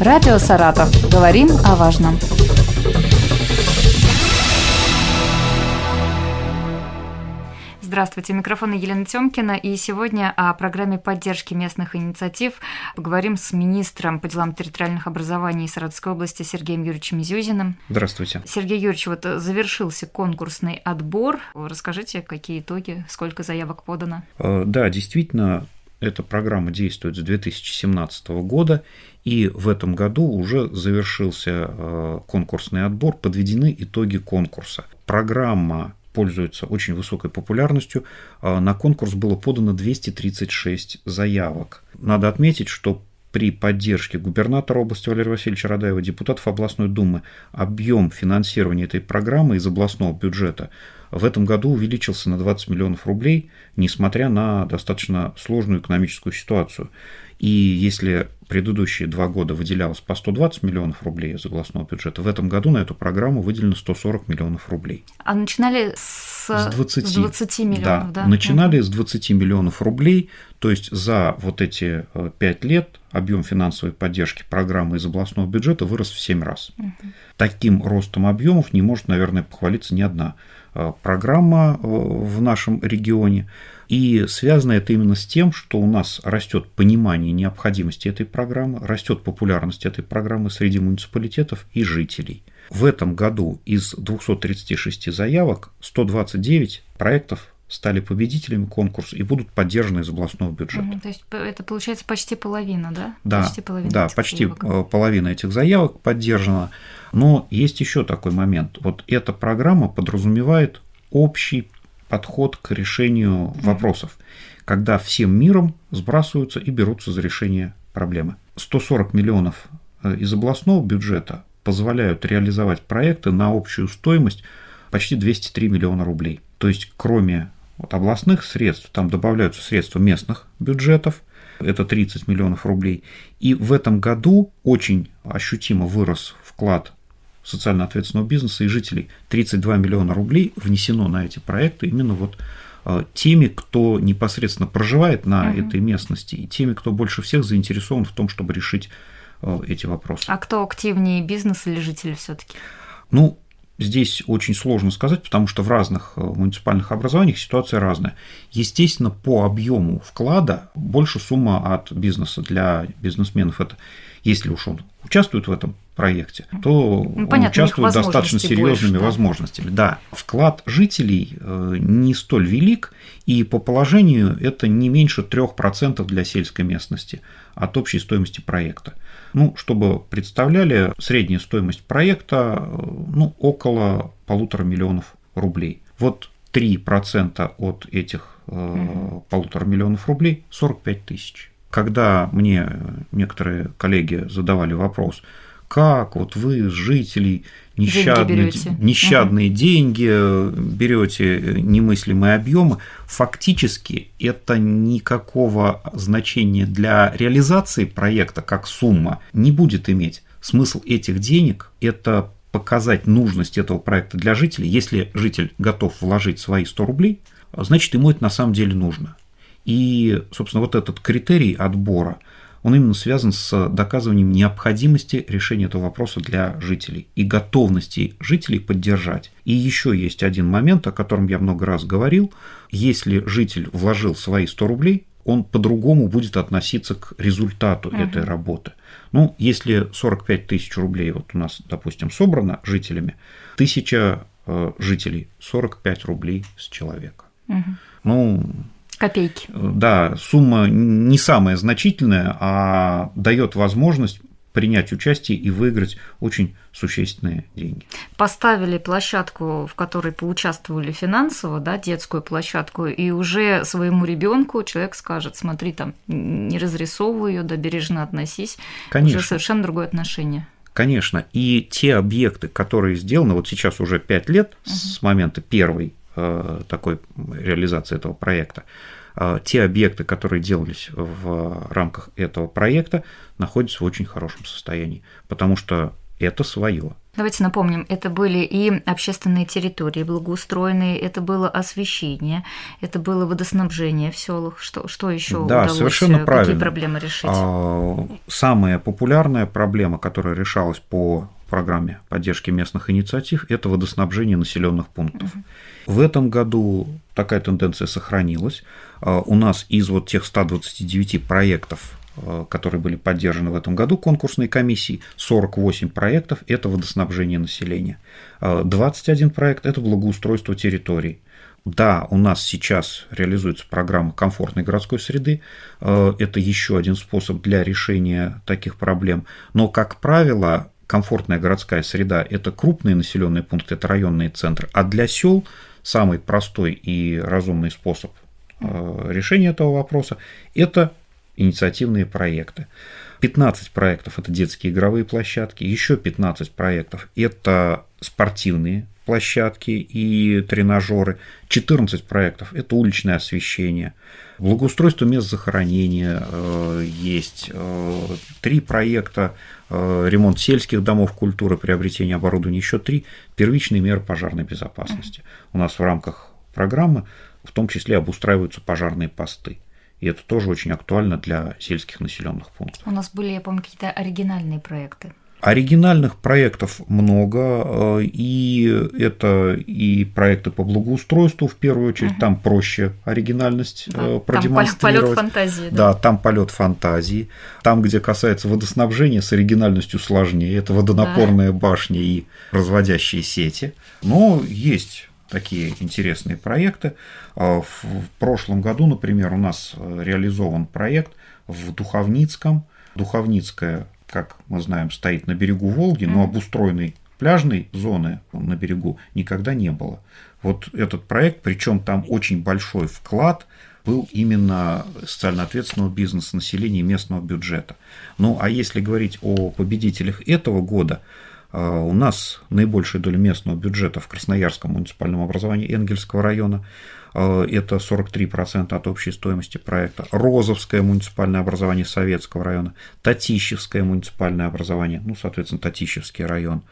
Радио «Саратов». Говорим о важном. Здравствуйте, микрофон Елена Тёмкина, и сегодня о программе поддержки местных инициатив поговорим с министром по делам территориальных образований Саратовской области Сергеем Юрьевичем Зюзиным. Здравствуйте. Сергей Юрьевич, вот завершился конкурсный отбор. Расскажите, какие итоги, сколько заявок подано? Э, да, действительно, эта программа действует с 2017 года, и в этом году уже завершился э, конкурсный отбор, подведены итоги конкурса. Программа пользуется очень высокой популярностью. Э, на конкурс было подано 236 заявок. Надо отметить, что при поддержке губернатора области Валерия Васильевича Радаева, депутатов областной думы, объем финансирования этой программы из областного бюджета в этом году увеличился на 20 миллионов рублей, несмотря на достаточно сложную экономическую ситуацию. И если предыдущие два года выделялось по 120 миллионов рублей из областного бюджета, в этом году на эту программу выделено 140 миллионов рублей. А начинали с, с 20, с 20 миллионов, да? да? Начинали угу. с 20 миллионов рублей, то есть за вот эти 5 э, лет объем финансовой поддержки программы из областного бюджета вырос в 7 раз. Угу. Таким ростом объемов не может, наверное, похвалиться ни одна программа э, в нашем регионе. И связано это именно с тем, что у нас растет понимание необходимости этой программы, растет популярность этой программы среди муниципалитетов и жителей. В этом году из 236 заявок 129 проектов стали победителями конкурса и будут поддержаны из областного бюджета. Угу, то есть это получается почти половина, да? Да, почти половина, да, почти заявок. Э, половина этих заявок поддержана. Но есть еще такой момент. Вот эта программа подразумевает общий подход к решению вопросов, когда всем миром сбрасываются и берутся за решение проблемы. 140 миллионов э, из областного бюджета позволяют реализовать проекты на общую стоимость почти 203 миллиона рублей. То есть, кроме вот областных средств, там добавляются средства местных бюджетов, это 30 миллионов рублей. И в этом году очень ощутимо вырос вклад социально ответственного бизнеса и жителей. 32 миллиона рублей внесено на эти проекты именно вот э, теми, кто непосредственно проживает на угу. этой местности, и теми, кто больше всех заинтересован в том, чтобы решить э, эти вопросы. А кто активнее, бизнес или жители все-таки? Ну, Здесь очень сложно сказать, потому что в разных э, муниципальных образованиях ситуация разная. Естественно, по объему вклада больше сумма от бизнеса для бизнесменов. Это если уж он участвует в этом проекте, то ну, он понятно, участвует достаточно серьезными больше, да. возможностями. Да, вклад жителей э, не столь велик, и по положению это не меньше 3% для сельской местности от общей стоимости проекта. Ну, чтобы представляли, средняя стоимость проекта э, ну, около полутора миллионов рублей. Вот 3% от этих угу. полутора миллионов рублей – 45 тысяч. Когда мне некоторые коллеги задавали вопрос, как вот вы, жителей, нещадные, деньги нещадные угу. деньги берете немыслимые объемы, фактически это никакого значения для реализации проекта как сумма не будет иметь. Смысл этих денег – это показать нужность этого проекта для жителей. Если житель готов вложить свои 100 рублей, значит ему это на самом деле нужно. И, собственно, вот этот критерий отбора, он именно связан с доказыванием необходимости решения этого вопроса для жителей и готовности жителей поддержать. И еще есть один момент, о котором я много раз говорил. Если житель вложил свои 100 рублей, он по-другому будет относиться к результату uh-huh. этой работы. Ну, если 45 тысяч рублей вот у нас, допустим, собрано жителями, тысяча э, жителей 45 рублей с человека. Uh-huh. Ну, Копейки. Да, сумма не самая значительная, а дает возможность принять участие и выиграть очень существенные деньги. Поставили площадку, в которой поучаствовали финансово, да, детскую площадку, и уже своему ребенку человек скажет, смотри, там, не разрисовывай ее, да, бережно относись. Конечно. Уже совершенно другое отношение. Конечно. И те объекты, которые сделаны, вот сейчас уже 5 лет угу. с момента первой Э, такой реализации этого проекта. А те объекты, которые делались в рамках этого проекта, находятся в очень хорошем состоянии, потому что это свое. Давайте напомним, это были и общественные территории благоустроенные, это было освещение, это было водоснабжение в селах. Что, что еще да, удалось, совершенно какие правильно. проблемы решить? А, самая популярная проблема, которая решалась по программе поддержки местных инициатив, это водоснабжение населенных пунктов. Угу. В этом году такая тенденция сохранилась. А, у нас из вот тех 129 проектов Э, которые были поддержаны в этом году конкурсной комиссией, 48 проектов – это водоснабжение населения, 21 э, проект – это благоустройство территорий. Да, у нас сейчас реализуется программа комфортной городской среды, это еще один способ для решения таких проблем, но, как правило, комфортная городская среда – это крупные населенные пункты, это районные центры, а для сел самый простой и разумный способ решения этого вопроса – это инициативные проекты. 15 проектов – это детские игровые площадки, еще 15 проектов – это спортивные площадки и тренажеры, 14 проектов – это уличное освещение, благоустройство мест захоронения э, есть, э, три проекта э, ремонт сельских домов культуры, приобретение оборудования, еще три первичные меры пожарной безопасности. У нас в рамках программы в том числе обустраиваются пожарные посты. И это тоже очень актуально для сельских населенных пунктов. У нас были, я помню, какие-то оригинальные проекты. Оригинальных проектов много, э, и это и проекты по благоустройству в первую очередь, угу. там проще оригинальность да, э, продемонстрировать. Там полет фантазии. Да, да там полет фантазии. Там, где касается водоснабжения, с оригинальностью сложнее. Это водонапорная да. башня и разводящие сети. Но есть такие интересные проекты. А, в прошлом году, например, у нас э, реализован проект в Духовницком. Духовницкая, как мы знаем, стоит на берегу Волги, но обустроенной пляжной зоны на берегу никогда не было. Вот этот проект, причем там очень большой вклад был именно социально ответственного бизнеса, населения местного бюджета. Ну а если говорить о победителях этого года, а, у нас наибольшая доля местного бюджета в Красноярском муниципальном образовании Энгельского района. А, это 43% от общей стоимости проекта. Розовское муниципальное образование Советского района. Татищевское муниципальное образование, ну, соответственно, Татищевский район.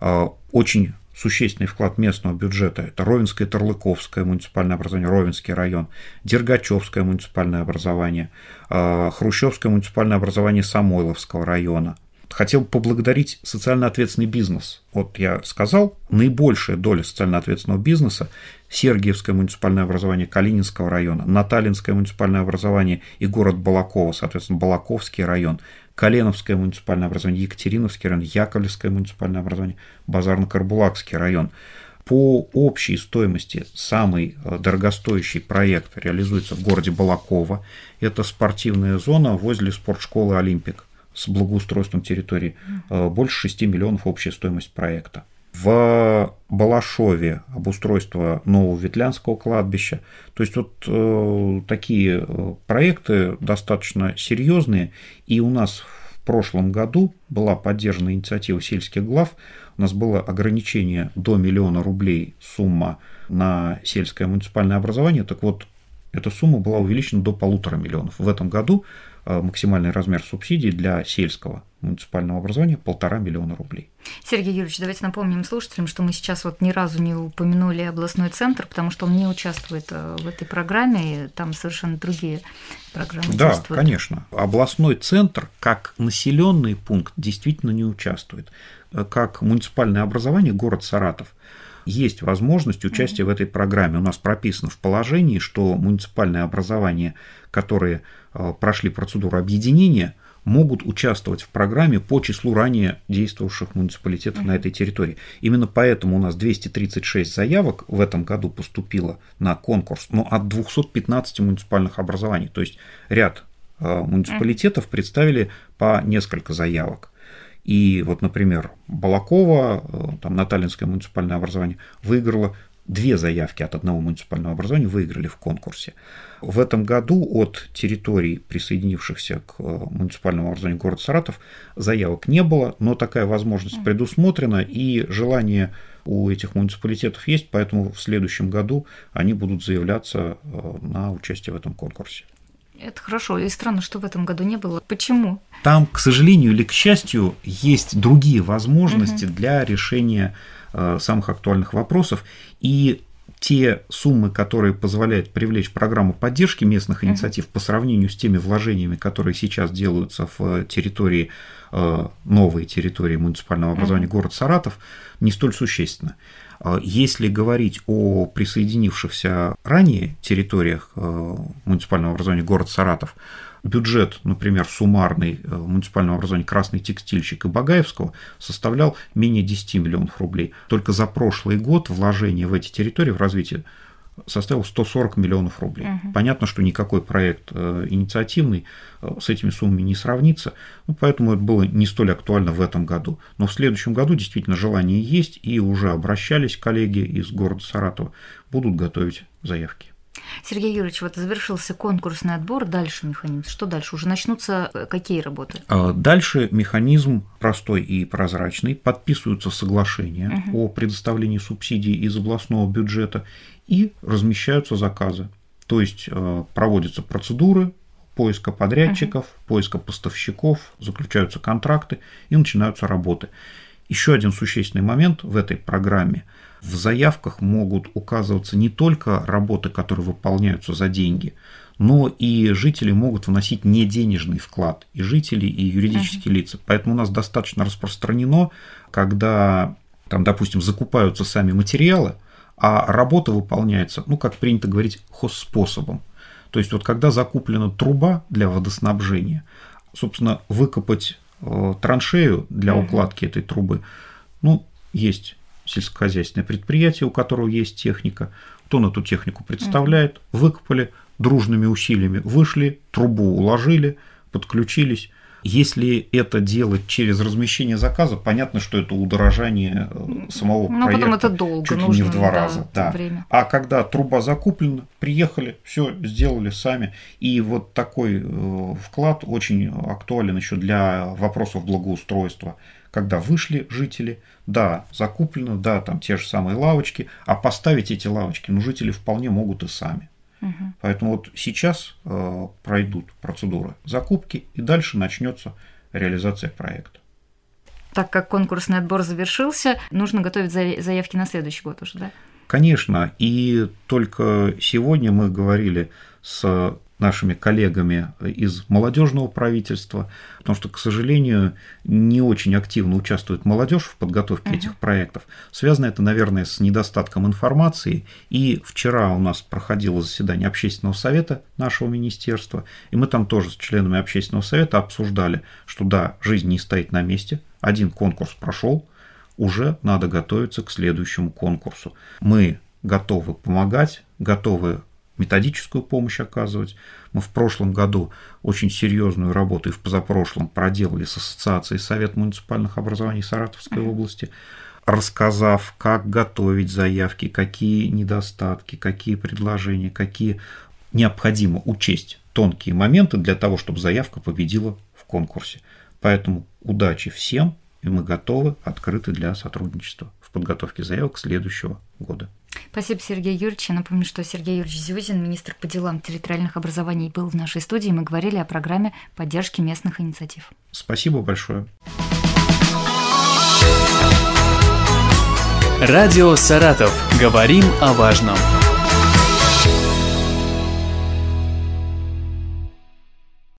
А, очень существенный вклад местного бюджета. Это Ровенское Торлыковское муниципальное образование, Ровенский район, Дергачевское муниципальное образование, Хрущевское муниципальное образование Самойловского района, хотел поблагодарить социально ответственный бизнес. Вот я сказал, наибольшая доля социально ответственного бизнеса Сергиевское муниципальное образование Калининского района, Наталинское муниципальное образование и город Балакова, соответственно, Балаковский район, Коленовское муниципальное образование, Екатериновский район, Яковлевское муниципальное образование, Базарно-Карбулакский район. По общей стоимости самый э, дорогостоящий проект реализуется в городе Балакова. Это спортивная зона возле спортшколы «Олимпик» с благоустройством территории, э, больше 6 миллионов общая стоимость проекта. В Балашове обустройство нового Ветлянского кладбища. То есть вот э, такие э, проекты достаточно серьезные. И у нас в прошлом году была поддержана инициатива сельских глав. У нас было ограничение до миллиона рублей сумма на сельское муниципальное образование. Так вот, эта сумма была увеличена до полутора миллионов. В этом году максимальный размер субсидий для сельского муниципального образования полтора миллиона рублей. Сергей Юрьевич, давайте напомним слушателям, что мы сейчас вот ни разу не упомянули областной центр, потому что он не участвует э, в этой программе, и там совершенно другие программы да, участвуют. Конечно. Областной центр как населенный пункт действительно не участвует. Э, как муниципальное образование город Саратов есть возможность участия в этой программе. У нас прописано в положении, что муниципальные образования, которые Э, прошли процедуру объединения, могут участвовать в программе по числу ранее действовавших муниципалитетов на этой территории. Именно поэтому у нас 236 заявок в этом году поступило на конкурс, но от 215 муниципальных образований. То есть ряд э, муниципалитетов представили по несколько заявок. И вот, например, Балакова, э, там Наталинское муниципальное образование, выиграло две заявки от одного муниципального образования выиграли в конкурсе. В этом году от территорий, присоединившихся к э, муниципальному образованию город Саратов, заявок не было, но такая возможность предусмотрена, и желание у этих муниципалитетов есть, поэтому в следующем году они будут заявляться э, на участие в этом конкурсе. Это хорошо. И странно, что в этом году не было. Почему? Там, к сожалению или к счастью, есть другие возможности угу. для решения э, самых актуальных вопросов. И те суммы, которые позволяют привлечь программу поддержки местных инициатив по сравнению с теми вложениями, которые сейчас делаются в территории, э, новой территории муниципального образования город Саратов, не столь существенно. Э, если говорить о присоединившихся ранее территориях э, муниципального образования город Саратов, бюджет, например, суммарный э, муниципального образования «Красный текстильщик» и Багаевского составлял менее 10 миллионов рублей. Только за прошлый год вложение в эти территории в развитие составил 140 миллионов рублей. Угу. Понятно, что никакой проект э, инициативный э, с этими суммами не сравнится, ну, поэтому это было не столь актуально в этом году. Но в следующем году действительно желание есть, и уже обращались коллеги из города Саратова, будут готовить заявки. Сергей Юрьевич, вот завершился конкурсный отбор, дальше механизм. Что дальше? Уже начнутся э, какие работы? А, дальше механизм простой и прозрачный. Подписываются соглашения угу. о предоставлении субсидий из областного бюджета и размещаются заказы. То есть э, проводятся процедуры поиска подрядчиков, угу. поиска поставщиков, заключаются контракты и начинаются работы. Еще один существенный момент в этой программе – в заявках могут указываться не только работы, которые выполняются за деньги, но и жители могут вносить не денежный вклад, и жители, и юридические uh-huh. лица. Поэтому у нас достаточно распространено, когда там, допустим, закупаются сами материалы, а работа выполняется, ну, как принято говорить, хозспособом. То есть вот когда закуплена труба для водоснабжения, собственно, выкопать э, траншею для укладки этой трубы, ну, есть сельскохозяйственное предприятие, у которого есть техника, вот он эту технику представляет, выкопали дружными усилиями, вышли, трубу уложили, подключились. Если это делать через размещение заказа, понятно, что это удорожание э, самого ну, проекта. потом это долго, чуть ли не в два да, раза. Да. Время. А когда труба закуплена, приехали, все сделали сами. И вот такой э, вклад очень актуален еще для вопросов благоустройства когда вышли жители, да, закуплено, да, там те же самые лавочки, а поставить эти лавочки, ну, жители вполне могут и сами. Угу. Поэтому вот сейчас э, пройдут процедуры закупки, и дальше начнется реализация проекта. Так как конкурсный отбор завершился, нужно готовить заявки на следующий год уже, да? Конечно, и только сегодня мы говорили с нашими коллегами из молодежного правительства, потому что, к сожалению, не очень активно участвует молодежь в подготовке uh-huh. этих проектов. Связано это, наверное, с недостатком информации. И вчера у нас проходило заседание общественного совета нашего министерства, и мы там тоже с членами общественного совета обсуждали, что да, жизнь не стоит на месте, один конкурс прошел, уже надо готовиться к следующему конкурсу. Мы готовы помогать, готовы методическую помощь оказывать. Мы в прошлом году очень серьезную работу и в позапрошлом проделали с Ассоциацией Совет муниципальных образований Саратовской области, рассказав, как готовить заявки, какие недостатки, какие предложения, какие необходимо учесть тонкие моменты для того, чтобы заявка победила в конкурсе. Поэтому удачи всем, и мы готовы, открыты для сотрудничества в подготовке заявок следующего года. Спасибо, Сергей Юрьевич. Я напомню, что Сергей Юрьевич Зюзин, министр по делам территориальных образований, был в нашей студии. Мы говорили о программе поддержки местных инициатив. Спасибо большое. Радио «Саратов». Говорим о важном.